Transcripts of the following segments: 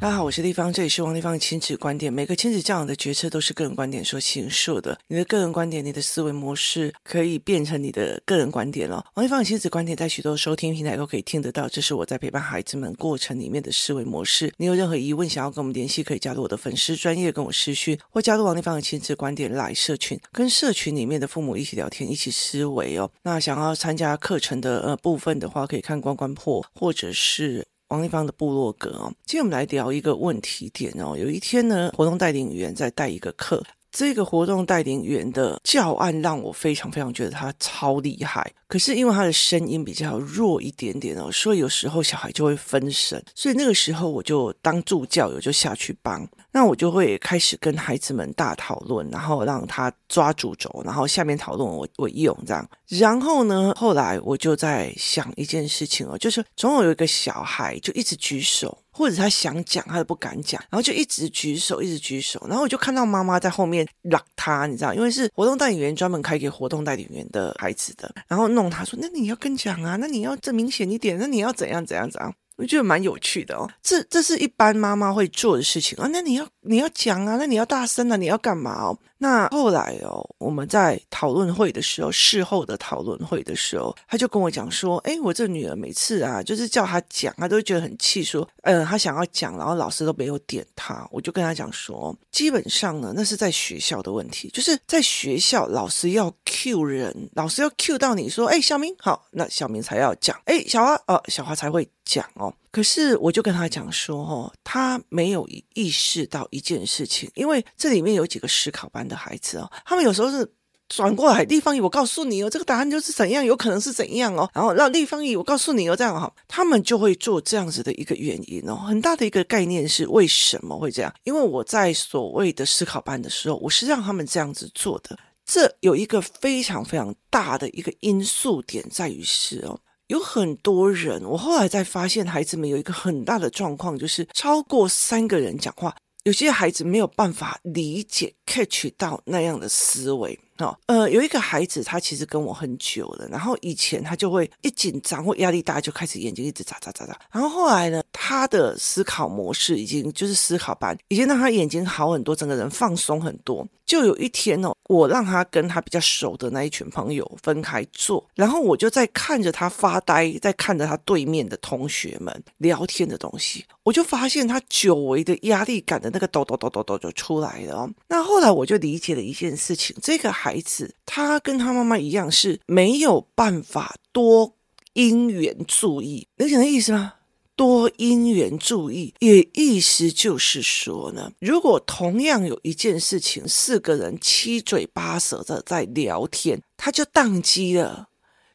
大家好，我是丽芳，这里是王丽芳的亲子观点。每个亲子教养的决策都是个人观点所形塑的。你的个人观点，你的思维模式可以变成你的个人观点了。王丽芳的亲子观点在许多收听平台都可以听得到。这是我在陪伴孩子们过程里面的思维模式。你有任何疑问想要跟我们联系，可以加入我的粉丝专业跟我私讯，或加入王丽芳的亲子观点来社群，跟社群里面的父母一起聊天，一起思维哦。那想要参加课程的呃部分的话，可以看关关破，或者是。王丽芳的部落格哦，今天我们来聊一个问题点哦。有一天呢，活动带领员在带一个课，这个活动带领员的教案让我非常非常觉得他超厉害。可是因为他的声音比较弱一点点哦，所以有时候小孩就会分神。所以那个时候我就当助教，我就下去帮。那我就会开始跟孩子们大讨论，然后让他抓主轴，然后下面讨论我我用这样。然后呢，后来我就在想一件事情哦，就是总有一个小孩就一直举手，或者他想讲他都不敢讲，然后就一直举手，一直举手，然后我就看到妈妈在后面让他，你知道，因为是活动代理员专门开给活动代理员的孩子的，然后弄他说：“那你要跟讲啊，那你要这明显一点，那你要怎样怎样怎样。”我觉得蛮有趣的哦，这这是一般妈妈会做的事情啊。那你要你要讲啊，那你要大声啊，你要干嘛哦？那后来哦，我们在讨论会的时候，事后的讨论会的时候，他就跟我讲说：“哎，我这女儿每次啊，就是叫她讲，她都会觉得很气，说，嗯，她想要讲，然后老师都没有点她。”我就跟她讲说，基本上呢，那是在学校的问题，就是在学校老师要 cue 人，老师要 cue 到你说：“哎，小明好，那小明才要讲，哎，小花哦，小花才会讲哦。”可是我就跟他讲说：“哦，他没有意识到一件事情，因为这里面有几个思考班。”的孩子哦，他们有时候是转过来，丽芳姨，我告诉你哦，这个答案就是怎样，有可能是怎样哦，然后让丽芳姨，我告诉你哦，这样哈，他们就会做这样子的一个原因哦，很大的一个概念是为什么会这样？因为我在所谓的思考班的时候，我是让他们这样子做的，这有一个非常非常大的一个因素点在于是哦，有很多人，我后来才发现，孩子们有一个很大的状况，就是超过三个人讲话。有些孩子没有办法理解 catch 到那样的思维，哦，呃，有一个孩子他其实跟我很久了，然后以前他就会一紧张或压力大就开始眼睛一直眨眨眨眨，然后后来呢，他的思考模式已经就是思考班已经让他眼睛好很多，整个人放松很多。就有一天哦，我让他跟他比较熟的那一群朋友分开坐，然后我就在看着他发呆，在看着他对面的同学们聊天的东西，我就发现他久违的压力感的那个抖抖抖抖抖就出来了哦。那后来我就理解了一件事情，这个孩孩子他跟他妈妈一样是没有办法多因缘注意，能懂的意思吗？多因缘注意，也意思就是说呢，如果同样有一件事情，四个人七嘴八舌的在聊天，他就宕机了。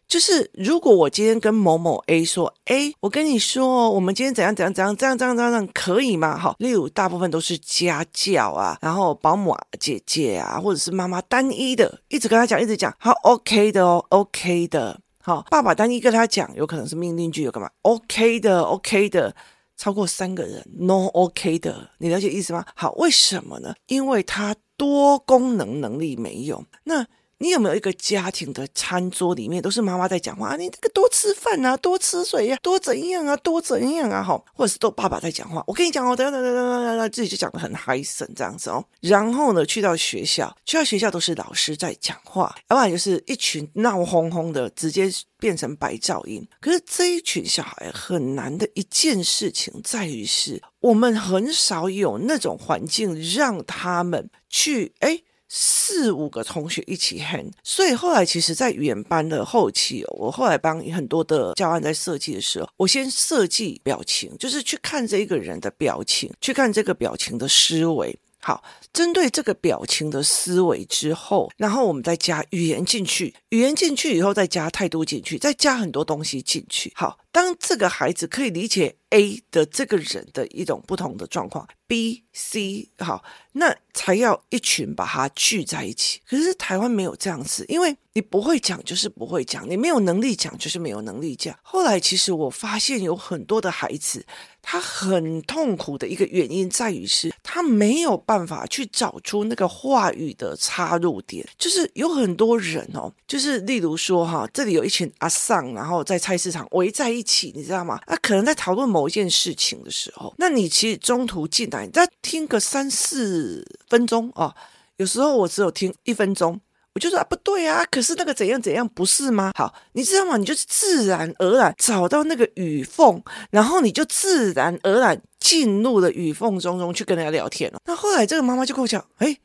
就是如果我今天跟某某 A 说，哎，我跟你说，我们今天怎样怎样怎样，这样这样这样可以吗？好，例如大部分都是家教啊，然后保姆啊姐姐啊，或者是妈妈单一的，一直跟他讲，一直讲，好，OK 的哦，OK 的。好，爸爸单一跟他讲，有可能是命令句，有干嘛？OK 的，OK 的，超过三个人，No OK 的，你了解意思吗？好，为什么呢？因为他多功能能力没有。那。你有没有一个家庭的餐桌里面都是妈妈在讲话啊？你这个多吃饭啊，多吃水呀，多怎样啊，多怎样啊？哈，或者是都爸爸在讲话。我跟你讲哦，等等等等等等，自己就讲得很嗨森这样子哦。然后呢，去到学校，去到学校都是老师在讲话，要不然就是一群闹哄哄的，直接变成白噪音。可是这一群小孩很难的一件事情在于是，我们很少有那种环境让他们去哎。四五个同学一起喊，所以后来其实，在语言班的后期，我后来帮很多的教案在设计的时候，我先设计表情，就是去看这一个人的表情，去看这个表情的思维。好，针对这个表情的思维之后，然后我们再加语言进去，语言进去以后再加态度进去，再加很多东西进去。好，当这个孩子可以理解 A 的这个人的一种不同的状况，B、C，好，那才要一群把它聚在一起。可是台湾没有这样子，因为你不会讲就是不会讲，你没有能力讲就是没有能力讲。后来其实我发现有很多的孩子。他很痛苦的一个原因在于是，他没有办法去找出那个话语的插入点。就是有很多人哦，就是例如说哈，这里有一群阿桑，然后在菜市场围在一起，你知道吗？啊，可能在讨论某某件事情的时候，那你其实中途进来，你再听个三四分钟啊，有时候我只有听一分钟。我就说啊，不对啊，可是那个怎样怎样不是吗？好，你知道吗？你就是自然而然找到那个语缝，然后你就自然而然进入了语缝中中去跟人家聊天了。那后来这个妈妈就跟我讲，哎。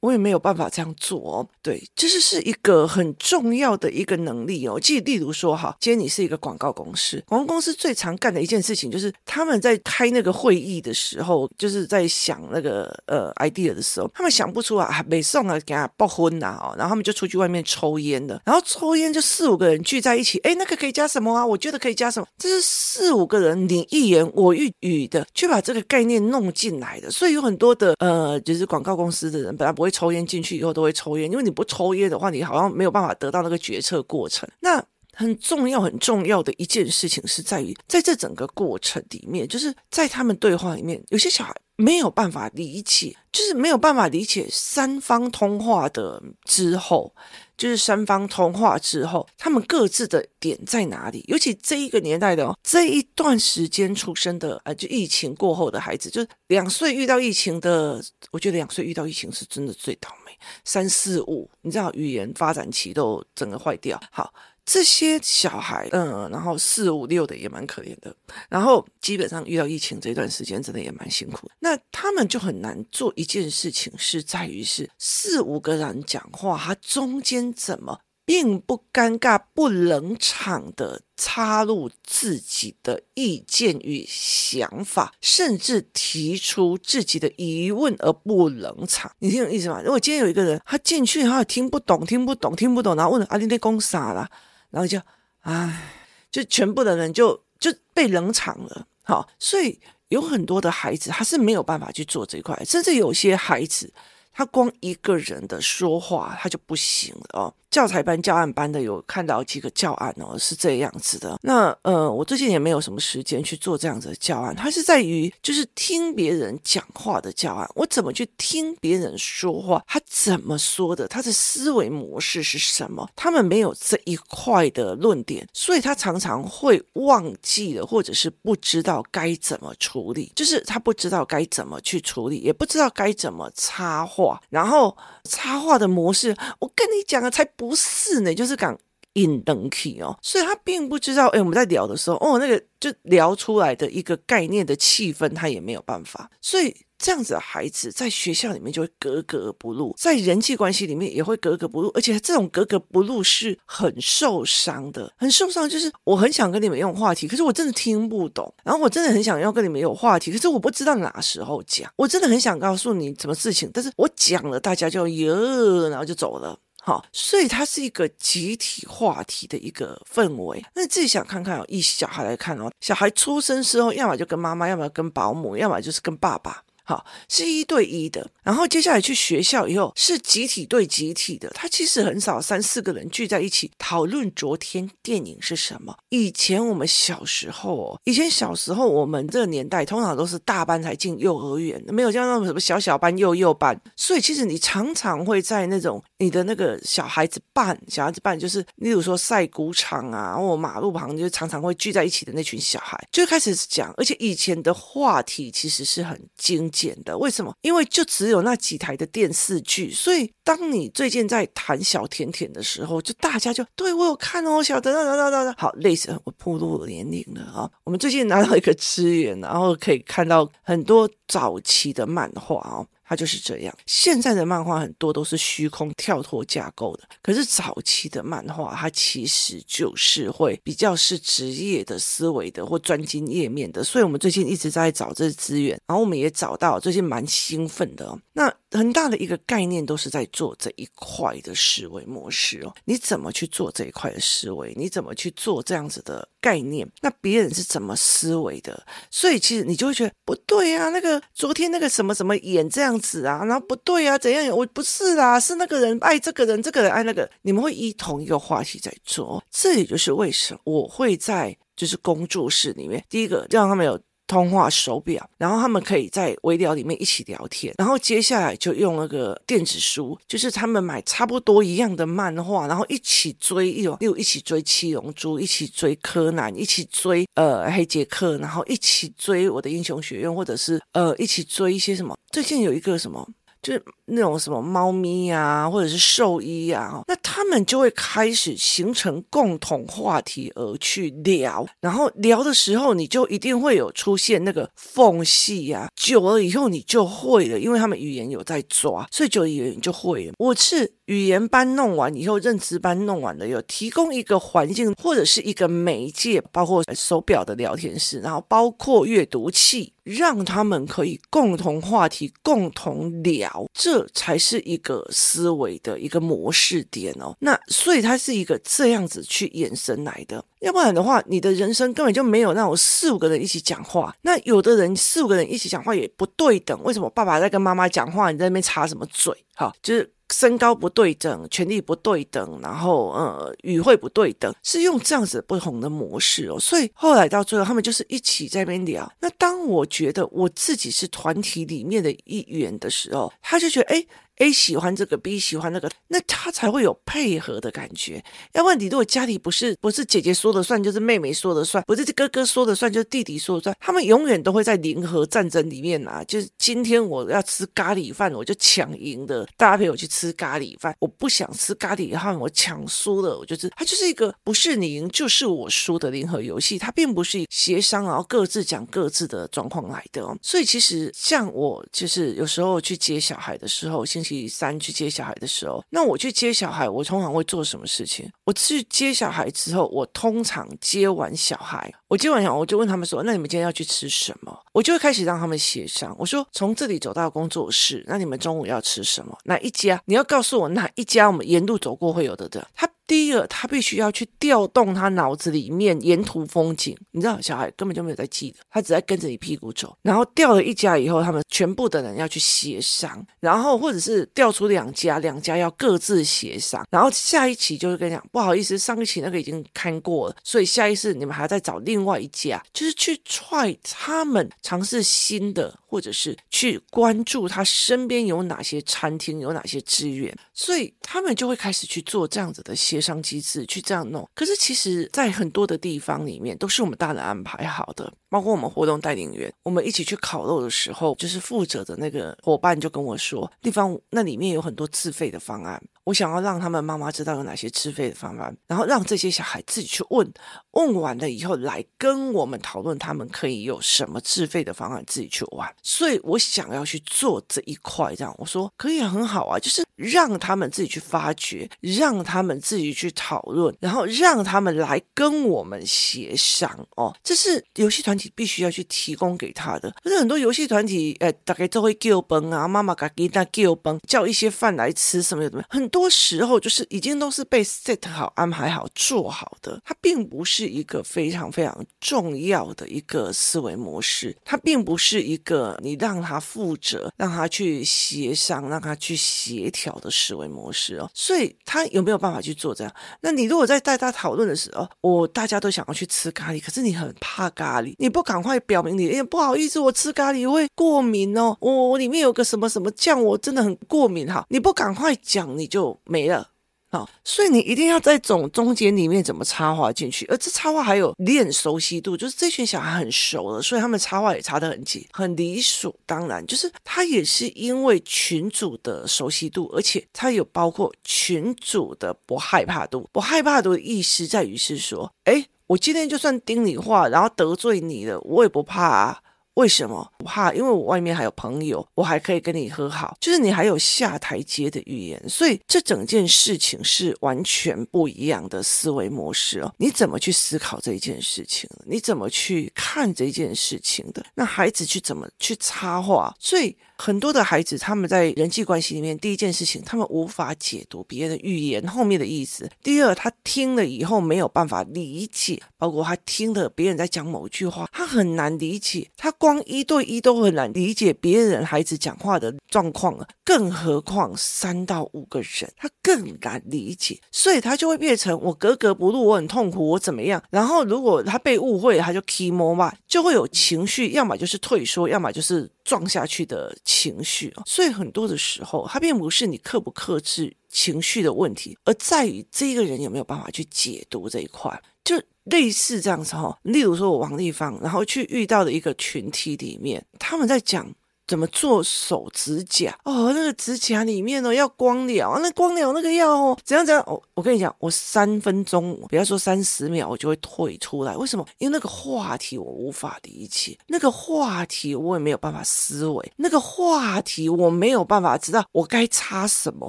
我也没有办法这样做哦，对，这是是一个很重要的一个能力哦。即例如说哈，今天你是一个广告公司，广告公司最常干的一件事情就是他们在开那个会议的时候，就是在想那个呃 idea 的时候，他们想不出啊，没送啊，给他报婚呐哦，然后他们就出去外面抽烟了，然后抽烟就四五个人聚在一起，哎，那个可以加什么啊？我觉得可以加什么？这是四五个人你一言我一语的去把这个概念弄进来的，所以有很多的呃，就是广告公司的人本来不会。抽烟进去以后都会抽烟，因为你不抽烟的话，你好像没有办法得到那个决策过程。那很重要、很重要的一件事情是在于，在这整个过程里面，就是在他们对话里面，有些小孩没有办法理解，就是没有办法理解三方通话的之后，就是三方通话之后，他们各自的点在哪里？尤其这一个年代的哦，这一段时间出生的啊，就疫情过后的孩子，就是两岁遇到疫情的，我觉得两岁遇到疫情是真的最倒霉。三四五，你知道语言发展期都整个坏掉。好。这些小孩，嗯，然后四五六的也蛮可怜的，然后基本上遇到疫情这段时间，真的也蛮辛苦。那他们就很难做一件事情，是在于是四五个人讲话，他中间怎么并不尴尬、不冷场的插入自己的意见与想法，甚至提出自己的疑问而不冷场。你听懂意思吗？如果今天有一个人，他进去他也听不懂、听不懂、听不懂，然后问阿丽丽公傻了。然后就，唉，就全部的人就就被冷场了，好，所以有很多的孩子他是没有办法去做这一块，甚至有些孩子他光一个人的说话他就不行了哦。教材班、教案班的有看到几个教案哦，是这样子的。那呃，我最近也没有什么时间去做这样子的教案，它是在于就是听别人讲话的教案。我怎么去听别人说话？他怎么说的？他的思维模式是什么？他们没有这一块的论点，所以他常常会忘记了，或者是不知道该怎么处理。就是他不知道该怎么去处理，也不知道该怎么插话。然后插话的模式，我跟你讲啊，才。不是呢，就是讲引登起哦，所以他并不知道，哎，我们在聊的时候，哦，那个就聊出来的一个概念的气氛，他也没有办法，所以这样子的孩子在学校里面就会格格不入，在人际关系里面也会格格不入，而且这种格格不入是很受伤的，很受伤。就是我很想跟你们用话题，可是我真的听不懂，然后我真的很想要跟你们有话题，可是我不知道哪时候讲，我真的很想告诉你什么事情，但是我讲了，大家就哟，然后就走了。好，所以它是一个集体话题的一个氛围。那自己想看看哦，以小孩来看哦，小孩出生之后，要么就跟妈妈，要么跟保姆，要么就是跟爸爸。好，是一对一的，然后接下来去学校以后是集体对集体的，他其实很少三四个人聚在一起讨论昨天电影是什么。以前我们小时候哦，以前小时候我们这个年代通常都是大班才进幼儿园，没有像那种什么小小班、幼幼班，所以其实你常常会在那种你的那个小孩子班、小孩子班，就是例如说赛谷场啊，或马路旁，就常常会聚在一起的那群小孩，就开始讲，而且以前的话题其实是很精。简的，为什么？因为就只有那几台的电视剧，所以当你最近在谈小甜甜的时候，就大家就对我有看哦，小的，哒哒哒哒，好，类似我暴露了年龄了啊。我们最近拿到一个资源，然后可以看到很多早期的漫画哦。它就是这样。现在的漫画很多都是虚空跳脱架构的，可是早期的漫画，它其实就是会比较是职业的思维的或专精页面的。所以我们最近一直在找这资源，然后我们也找到，最近蛮兴奋的。那很大的一个概念都是在做这一块的思维模式哦。你怎么去做这一块的思维？你怎么去做这样子的概念？那别人是怎么思维的？所以其实你就会觉得不对啊，那个昨天那个什么什么演这样。子啊，然后不对啊，怎样？我不是啦，是那个人爱这个人，这个人爱那个。你们会依同一个话题在做，这也就是为什么我会在就是工作室里面，第一个让他们有通话手表，然后他们可以在微聊里面一起聊天，然后接下来就用那个电子书，就是他们买差不多一样的漫画，然后一起追，一又一起追七龙珠，一起追柯南，一起追呃黑杰克，然后一起追我的英雄学院，或者是呃一起追一些什么，最近有一个什么。就是那种什么猫咪呀、或者是兽医呀、那他们就会开始形成共同话题而去聊，然后聊的时候，你就一定会有出现那个缝隙呀、久了以后，你就会了，因为他们语言有在抓，所以久了以后你就会了。我是语言班弄完以后，认知班弄完了，有提供一个环境或者是一个媒介，包括手表的聊天室，然后包括阅读器。让他们可以共同话题，共同聊，这才是一个思维的一个模式点哦。那所以它是一个这样子去衍生来的，要不然的话，你的人生根本就没有那种四五个人一起讲话。那有的人四五个人一起讲话也不对等，为什么爸爸在跟妈妈讲话，你在那边插什么嘴？哈，就是。身高不对等，权力不对等，然后呃语汇不对等，是用这样子不同的模式哦。所以后来到最后，他们就是一起在那边聊。那当我觉得我自己是团体里面的一员的时候，他就觉得哎。A 喜欢这个，B 喜欢那个，那他才会有配合的感觉。要不，你如果家里不是不是姐姐说了算，就是妹妹说了算，不是哥哥说了算，就是弟弟说了算，他们永远都会在零和战争里面啊。就是今天我要吃咖喱饭，我就抢赢的，大家陪我去吃咖喱饭。我不想吃咖喱饭，我抢输了，我就是它就是一个不是你赢就是我输的零和游戏，它并不是协商然后各自讲各自的状况来的哦。所以其实像我就是有时候去接小孩的时候，星期。第三去接小孩的时候，那我去接小孩，我通常会做什么事情？我去接小孩之后，我通常接完小孩，我接完小孩，我就问他们说：“那你们今天要去吃什么？”我就会开始让他们协商。我说：“从这里走到工作室，那你们中午要吃什么？哪一家？你要告诉我哪一家？我们沿路走过会有的的。”他。第一个，他必须要去调动他脑子里面沿途风景。你知道，小孩根本就没有在记得，他只在跟着你屁股走。然后调了一家以后，他们全部的人要去协商，然后或者是调出两家，两家要各自协商。然后下一期就是跟你讲，不好意思，上一期那个已经看过了，所以下一次你们还要再找另外一家，就是去踹他们尝试新的，或者是去关注他身边有哪些餐厅，有哪些资源，所以他们就会开始去做这样子的协。商机制去这样弄，可是其实，在很多的地方里面，都是我们大人安排好的。包括我们活动带领员，我们一起去烤肉的时候，就是负责的那个伙伴就跟我说，地方那里面有很多自费的方案，我想要让他们妈妈知道有哪些自费的方案，然后让这些小孩自己去问，问完了以后来跟我们讨论，他们可以有什么自费的方案自己去玩。所以我想要去做这一块，这样我说可以很好啊，就是让他们自己去发掘，让他们自己去讨论，然后让他们来跟我们协商哦，这是游戏团体。必须要去提供给他的，可是很多游戏团体，哎，大概都会叫崩啊，妈妈给他叫崩，叫一些饭来吃什么什么，很多多时候就是已经都是被 set 好、安排好、做好的，它并不是一个非常非常重要的一个思维模式，它并不是一个你让他负责、让他去协商、让他去协调的思维模式哦，所以他有没有办法去做这样？那你如果在带他讨论的时候，我大家都想要去吃咖喱，可是你很怕咖喱，你。不赶快表明你，哎，不好意思，我吃咖喱会过敏哦，我我里面有个什么什么酱，我真的很过敏哈。你不赶快讲，你就就没了。好，所以你一定要在总中间里面怎么插话进去，而这插话还有练熟悉度，就是这群小孩很熟了，所以他们插话也插得很紧，很理所当然。就是他也是因为群主的熟悉度，而且他有包括群主的不害怕度。不害怕度的意思在于是说，哎。我今天就算听你话，然后得罪你了，我也不怕啊。为什么不怕？因为我外面还有朋友，我还可以跟你和好，就是你还有下台阶的语言。所以这整件事情是完全不一样的思维模式哦。你怎么去思考这一件事情？你怎么去看这件事情的？那孩子去怎么去插话？所以。很多的孩子，他们在人际关系里面，第一件事情，他们无法解读别人的语言后面的意思；第二，他听了以后没有办法理解，包括他听了别人在讲某句话，他很难理解，他光一对一都很难理解别人孩子讲话的状况了，更何况三到五个人，他更难理解，所以他就会变成我格格不入，我很痛苦，我怎么样？然后如果他被误会，他就 key more 嘛，就会有情绪，要么就是退缩，要么就是撞下去的情绪。所以很多的时候，它并不是你克不克制情绪的问题，而在于这个人有没有办法去解读这一块。就类似这样子哈，例如说我王立芳，然后去遇到的一个群体里面，他们在讲怎么做手指甲哦，那个指甲里面呢要光疗，那光疗那个要哦怎样怎样哦，我跟你讲，我三分钟，不要说三十秒，我就会退出来。为什么？因为那个话题我无法理解，那个话题我也没有办法思维，那个话题我没有办法知道我该插什么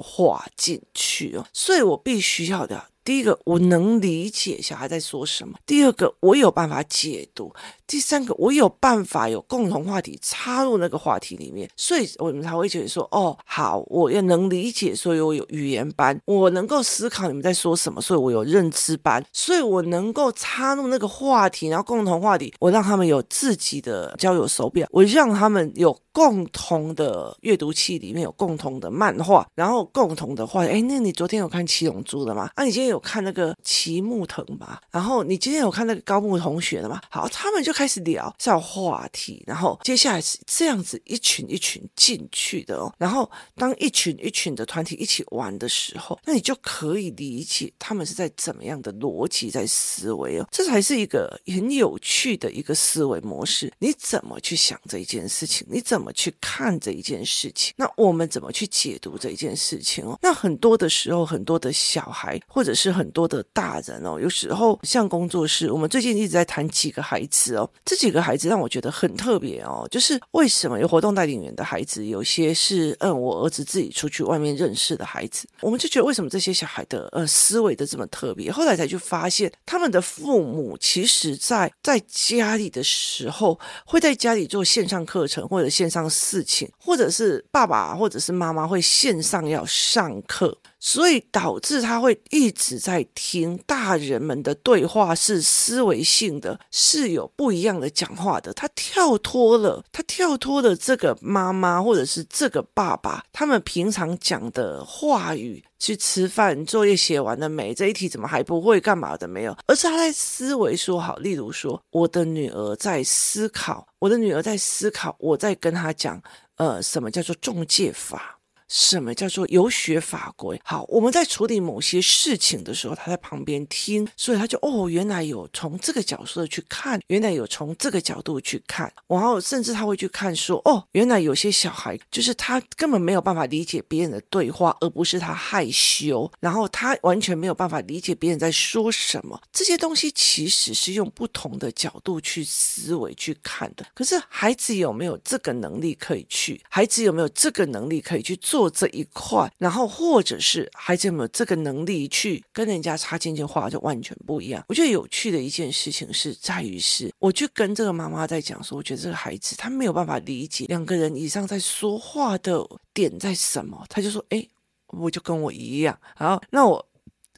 话进去哦，所以我必须要的。第一个，我能理解小孩在说什么；第二个，我有办法解读；第三个，我有办法有共同话题插入那个话题里面，所以我们才会觉得说，哦，好，我也能理解，所以我有语言班，我能够思考你们在说什么，所以我有认知班，所以我能够插入那个话题，然后共同话题，我让他们有自己的交友手表，我让他们有共同的阅读器，里面有共同的漫画，然后共同的话，哎，那你昨天有看《七龙珠》的吗？啊，你今天有看那个齐木藤吧？然后你今天有看那个高木同学的吗？好，他们就开始聊这话题，然后接下来是这样子一群一群进去的哦。然后当一群一群的团体一起玩的时候，那你就可以理解他们是在怎么样的逻辑在思维哦。这才是一个很有趣的一个思维模式。你怎么去想这一件事情？你怎么怎么去看这一件事情？那我们怎么去解读这一件事情哦？那很多的时候，很多的小孩或者是很多的大人哦，有时候像工作室，我们最近一直在谈几个孩子哦，这几个孩子让我觉得很特别哦，就是为什么有活动带领员的孩子，有些是嗯，我儿子自己出去外面认识的孩子，我们就觉得为什么这些小孩的呃思维的这么特别？后来才去发现，他们的父母其实在在家里的时候，会在家里做线上课程或者线上事情，或者是爸爸或者是妈妈会线上要上课。所以导致他会一直在听大人们的对话，是思维性的，是有不一样的讲话的。他跳脱了，他跳脱了这个妈妈或者是这个爸爸他们平常讲的话语，去吃饭，作业写完了没？这一题怎么还不会？干嘛的没有？而是他在思维说好，例如说，我的女儿在思考，我的女儿在思考，我在跟他讲，呃，什么叫做中介法？什么叫做游学法规？好，我们在处理某些事情的时候，他在旁边听，所以他就哦，原来有从这个角色去看，原来有从这个角度去看，然后甚至他会去看说，哦，原来有些小孩就是他根本没有办法理解别人的对话，而不是他害羞，然后他完全没有办法理解别人在说什么。这些东西其实是用不同的角度去思维去看的。可是孩子有没有这个能力可以去？孩子有没有这个能力可以去做？做这一块，然后或者是孩子有没有这个能力去跟人家插进去话，就完全不一样。我觉得有趣的一件事情是在于是，我去跟这个妈妈在讲说，我觉得这个孩子他没有办法理解两个人以上在说话的点在什么，他就说：“哎，我就跟我一样。”然后那我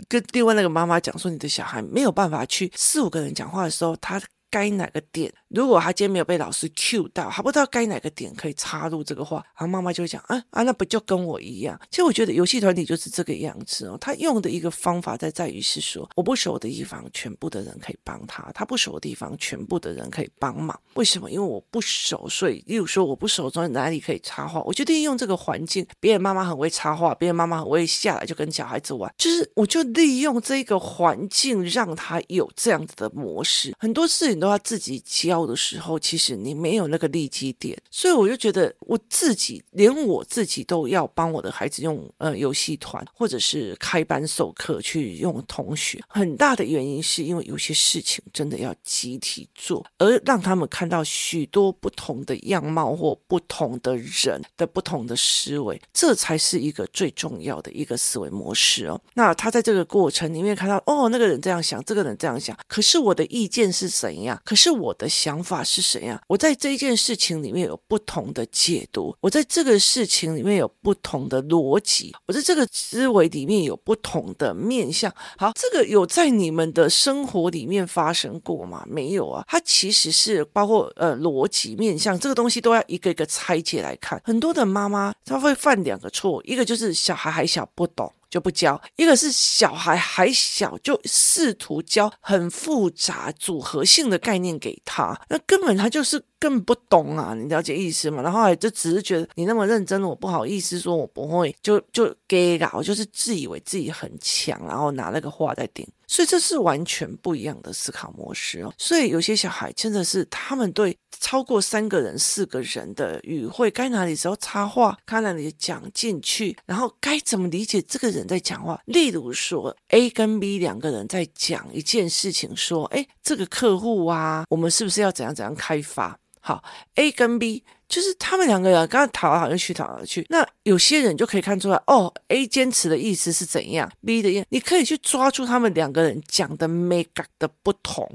跟另外那个妈妈讲说，你的小孩没有办法去四五个人讲话的时候，他该哪个点？如果他今天没有被老师 cue 到，他不知道该哪个点可以插入这个话，然后妈妈就会讲啊啊，那不就跟我一样？其实我觉得游戏团体就是这个样子哦。他用的一个方法在在于是说，我不熟的地方，全部的人可以帮他；他不熟的地方，全部的人可以帮忙。为什么？因为我不熟，所以例如说我不熟，在哪里可以插话？我就利用这个环境，别人妈妈很会插话，别人妈妈很会下来就跟小孩子玩，就是我就利用这个环境，让他有这样子的模式。很多事情都要自己教。的时候，其实你没有那个利基点，所以我就觉得我自己连我自己都要帮我的孩子用呃游戏团或者是开班授课去用同学，很大的原因是因为有些事情真的要集体做，而让他们看到许多不同的样貌或不同的人的不同的思维，这才是一个最重要的一个思维模式哦。那他在这个过程里面看到哦，那个人这样想，这个人这样想，可是我的意见是怎样？可是我的想法是怎样？我在这件事情里面有不同的解读，我在这个事情里面有不同的逻辑，我在这个思维里面有不同的面向。好，这个有在你们的生活里面发生过吗？没有啊，它其实是包括呃逻辑面向这个东西都要一个一个拆解来看。很多的妈妈她会犯两个错，一个就是小孩还小不懂。就不教，一个是小孩还小，就试图教很复杂组合性的概念给他，那根本他就是更不懂啊，你了解意思吗？然后还就只是觉得你那么认真，我不好意思说我不会，就就给搞，就是自以为自己很强，然后拿那个话在顶。所以这是完全不一样的思考模式哦。所以有些小孩真的是他们对超过三个人、四个人的语汇，该哪里时候插话，该哪里讲进去，然后该怎么理解这个人在讲话。例如说，A 跟 B 两个人在讲一件事情，说：“哎，这个客户啊，我们是不是要怎样怎样开发？”好，A 跟 B。就是他们两个人刚刚讨来讨去，讨好去。那有些人就可以看出来，哦，A 坚持的意思是怎样，B 的意，你可以去抓住他们两个人讲的美感的不同。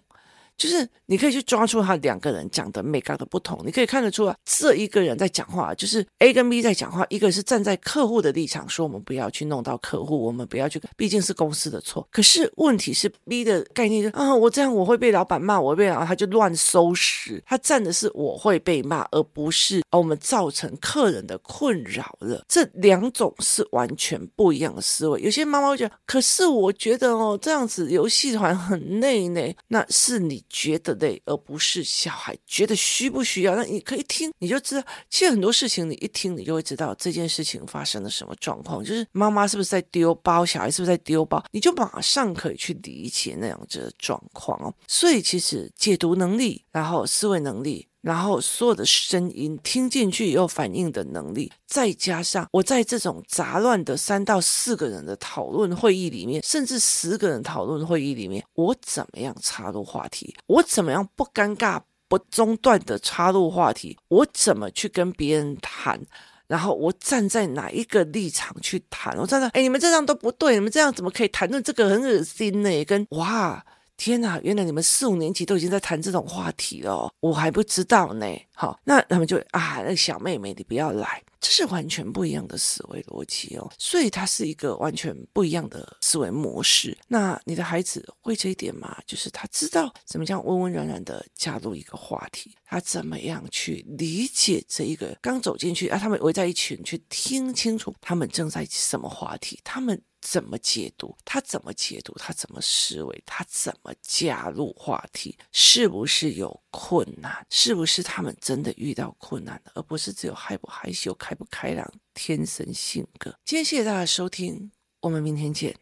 就是你可以去抓住他两个人讲的每个的不同，你可以看得出来，这一个人在讲话，就是 A 跟 B 在讲话，一个是站在客户的立场说我们不要去弄到客户，我们不要去，毕竟是公司的错。可是问题是 B 的概念就啊，我这样我会被老板骂，我会被然后他就乱收拾，他站的是我会被骂，而不是我们造成客人的困扰了。这两种是完全不一样的思维。有些妈妈会觉得，可是我觉得哦，这样子游戏团很累呢，那是你。觉得累，而不是小孩觉得需不需要。那你可以听，你就知道，其实很多事情你一听，你就会知道这件事情发生了什么状况。就是妈妈是不是在丢包，小孩是不是在丢包，你就马上可以去理解那样子的状况哦。所以其实解读能力，然后思维能力。然后所有的声音听进去以后反应的能力，再加上我在这种杂乱的三到四个人的讨论会议里面，甚至十个人讨论会议里面，我怎么样插入话题？我怎么样不尴尬、不中断的插入话题？我怎么去跟别人谈？然后我站在哪一个立场去谈？我站在哎，你们这样都不对，你们这样怎么可以谈论这个很恶心呢？跟哇。天哪，原来你们四五年级都已经在谈这种话题了，我还不知道呢。好，那他们就啊，那个小妹妹你不要来，这是完全不一样的思维逻辑哦，所以它是一个完全不一样的思维模式。那你的孩子会这一点吗？就是他知道怎么样温温软软的加入一个话题，他怎么样去理解这一个刚走进去啊，他们围在一起去听清楚他们正在什么话题，他们。怎么解读？他怎么解读？他怎么思维？他怎么加入话题？是不是有困难？是不是他们真的遇到困难了，而不是只有害不害羞、开不开朗、天生性格？今天谢谢大家收听，我们明天见。